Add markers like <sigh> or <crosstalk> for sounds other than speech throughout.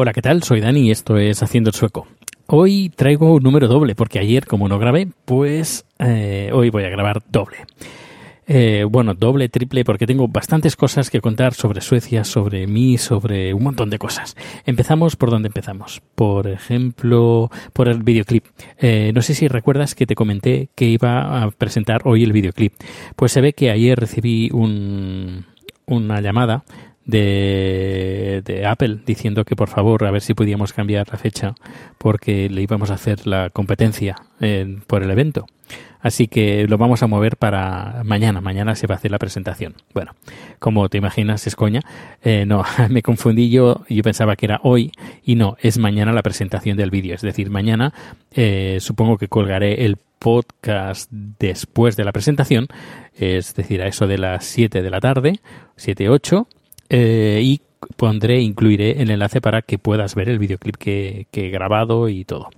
Hola, ¿qué tal? Soy Dani y esto es Haciendo el Sueco. Hoy traigo un número doble porque ayer, como no grabé, pues eh, hoy voy a grabar doble. Eh, bueno, doble, triple, porque tengo bastantes cosas que contar sobre Suecia, sobre mí, sobre un montón de cosas. Empezamos por donde empezamos. Por ejemplo, por el videoclip. Eh, no sé si recuerdas que te comenté que iba a presentar hoy el videoclip. Pues se ve que ayer recibí un, una llamada de, Apple diciendo que por favor a ver si podíamos cambiar la fecha porque le íbamos a hacer la competencia eh, por el evento. Así que lo vamos a mover para mañana. Mañana se va a hacer la presentación. Bueno, como te imaginas, es coña. Eh, no, <laughs> me confundí yo. Yo pensaba que era hoy y no, es mañana la presentación del vídeo. Es decir, mañana eh, supongo que colgaré el podcast después de la presentación, es decir, a eso de las 7 de la tarde, 7, 8, eh, y pondré, incluiré el enlace para que puedas ver el videoclip que, que he grabado y todo.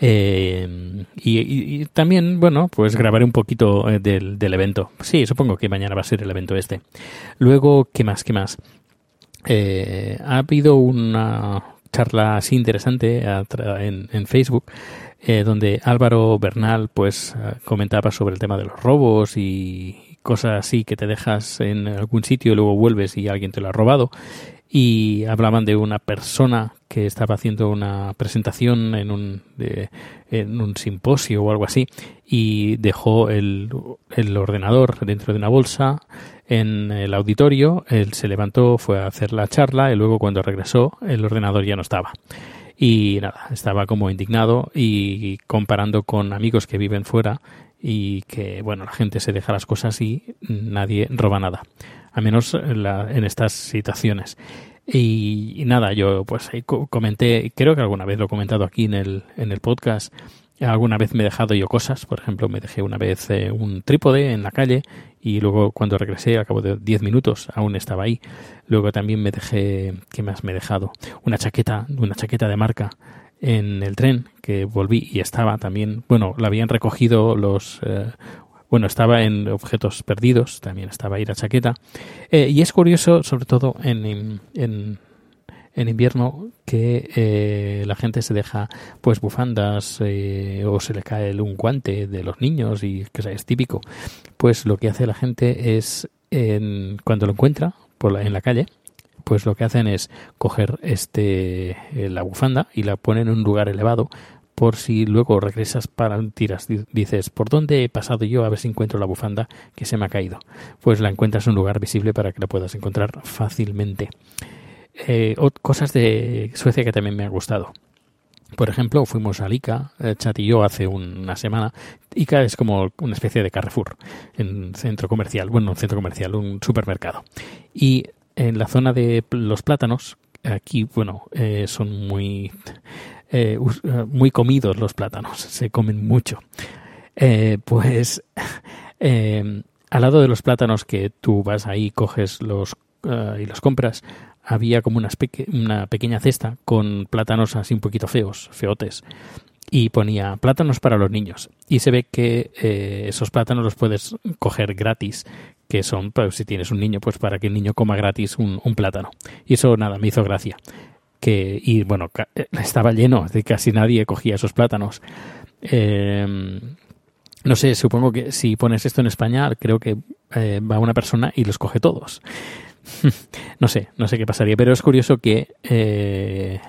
Eh, y, también, bueno, pues grabaré un poquito eh, del, del, evento. Sí, supongo que mañana va a ser el evento este. Luego, ¿qué más? ¿Qué más? Eh, ha habido una charla así interesante en, en Facebook eh, donde Álvaro Bernal pues comentaba sobre el tema de los robos y cosas así que te dejas en algún sitio y luego vuelves y alguien te lo ha robado y hablaban de una persona que estaba haciendo una presentación en un, de, en un simposio o algo así y dejó el, el, ordenador dentro de una bolsa en el auditorio, él se levantó, fue a hacer la charla y luego cuando regresó el ordenador ya no estaba. Y nada, estaba como indignado y comparando con amigos que viven fuera y que, bueno, la gente se deja las cosas y nadie roba nada a menos en, la, en estas situaciones. Y, y, nada, yo pues comenté, creo que alguna vez lo he comentado aquí en el, en el podcast, alguna vez me he dejado yo cosas, por ejemplo, me dejé una vez eh, un trípode en la calle y luego cuando regresé, al cabo de 10 minutos, aún estaba ahí. Luego también me dejé, ¿qué más me he dejado? Una chaqueta, una chaqueta de marca en el tren que volví y estaba también, bueno, la habían recogido los eh, bueno, estaba en objetos perdidos, también estaba ahí la chaqueta. Eh, y es curioso, sobre todo en, en, en invierno, que eh, la gente se deja pues bufandas eh, o se le cae un guante de los niños y que es típico. Pues lo que hace la gente es, en, cuando lo encuentra por la, en la calle, pues lo que hacen es coger este la bufanda y la ponen en un lugar elevado por si luego regresas para tiras, dices, ¿por dónde he pasado yo a ver si encuentro la bufanda que se me ha caído? Pues la encuentras en un lugar visible para que la puedas encontrar fácilmente. Eh, cosas de Suecia que también me han gustado. Por ejemplo, fuimos a Ica, eh, Chat y yo, hace una semana. Ica es como una especie de Carrefour, en centro comercial, bueno, un centro comercial, un supermercado. Y en la zona de los plátanos, aquí, bueno, eh, son muy eh, eh, muy comidos los plátanos, se comen mucho. Eh, pues <laughs> al lado de los plátanos que tú vas ahí, coges los y los compras, había como una, pequeña cesta con plátanos así un poquito feos, feotes y ponía plátanos para los niños. Y se ve que esos plátanos los puedes coger gratis, que son, pues, si tienes un niño, pues para que el niño coma gratis un, plátano. Y eso nada, me hizo gracia. que y bueno, estaba lleno, de casi nadie cogía esos plátanos. no sé, supongo que si pones esto en España, creo que va una persona y los coge todos. <laughs> no sé, no sé qué pasaría, pero es curioso que eh,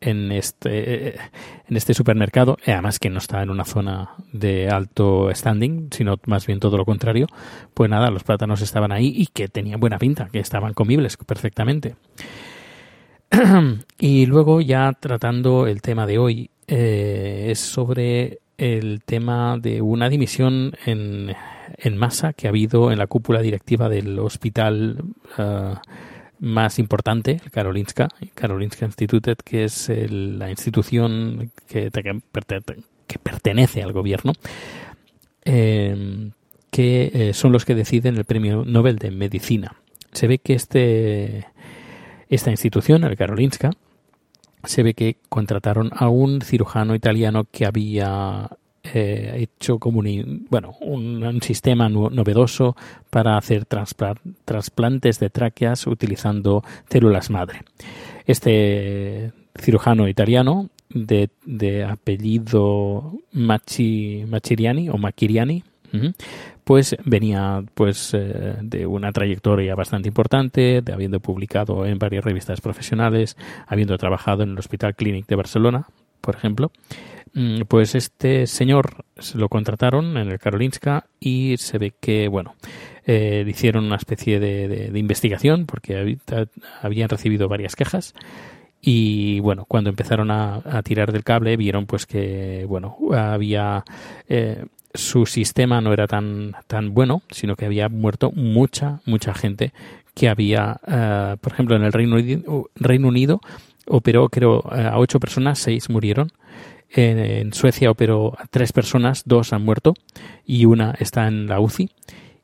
en este en este supermercado, además que no está en una zona de alto standing, sino más bien todo lo contrario, pues nada, los plátanos estaban ahí y que tenían buena pinta, que estaban comibles perfectamente. <clears throat> y luego ya tratando el tema de hoy, eh, es sobre el tema de una dimisión en, en masa que ha habido en la cúpula directiva del hospital eh, más importante, el Karolinska, Karolinska Institutet, que es la institución que, pertenece al gobierno, eh, que eh, son los que deciden el premio Nobel de Medicina. Se ve que este, esta institución, el Karolinska, se ve que contrataron a un cirujano italiano que había eh, hecho como un, bueno, un, sistema novedoso para hacer trasplantes de tráqueas utilizando células madre. Este cirujano italiano de, de apellido Machi, Machiriani o Machiriani, pues venía pues eh, de una trayectoria bastante importante, de habiendo publicado en varias revistas profesionales, habiendo trabajado en el Hospital Clínic de Barcelona, por ejemplo, pues este señor lo contrataron en el Karolinska y se ve que, bueno, eh, hicieron una especie de, investigación porque habían recibido varias quejas y bueno cuando empezaron a, tirar del cable vieron pues que bueno había eh, su sistema no era tan, tan bueno, sino que había muerto mucha, mucha gente que había, eh, por ejemplo, en el Reino Unido, Reino Unido operó creo a ocho personas, seis murieron. En, Suecia operó a tres personas, dos han muerto y una está en la UCI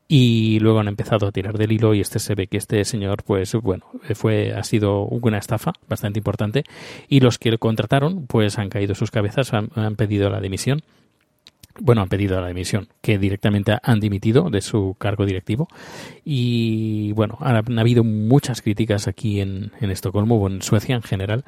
y luego han empezado a tirar del hilo y este se ve que este señor pues bueno fue ha sido una estafa bastante importante. Y los que lo contrataron pues han caído sus cabezas han, pedido la dimisión. Bueno, han pedido la dimisión, que directamente han dimitido de su cargo directivo. Y bueno, han, habido muchas críticas aquí en, en Estocolmo o en Suecia en general,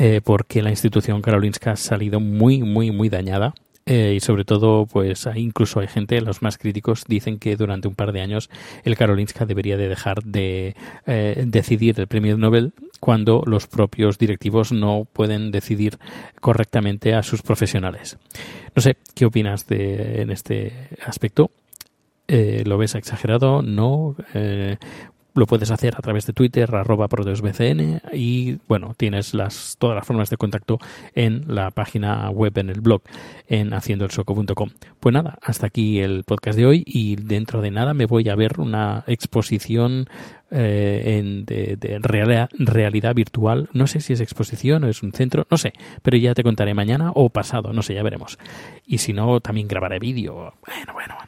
eh, porque la institución karolinska ha salido muy, muy, muy dañada eh, y sobre todo, pues incluso hay gente, los más críticos dicen que durante un par de años el Karolinska debería de dejar de eh, decidir el premio Nobel cuando los propios directivos no pueden decidir correctamente a sus profesionales. No sé, ¿qué opinas de, en este aspecto? ¿Lo ves exagerado? ¿No? Lo puedes hacer a través de Twitter, arroba ProdeusBCN y bueno, tienes las, todas las formas de contacto en la página web, en el blog, en haciendoelsoco.com. Pues nada, hasta aquí el podcast de hoy y dentro de nada me voy a ver una exposición eh, en, de, realidad, virtual. No sé si es exposición o es un centro, no sé, pero ya te contaré mañana o pasado, no sé, ya veremos. Y si no, también grabaré vídeo. Bueno, bueno, bueno.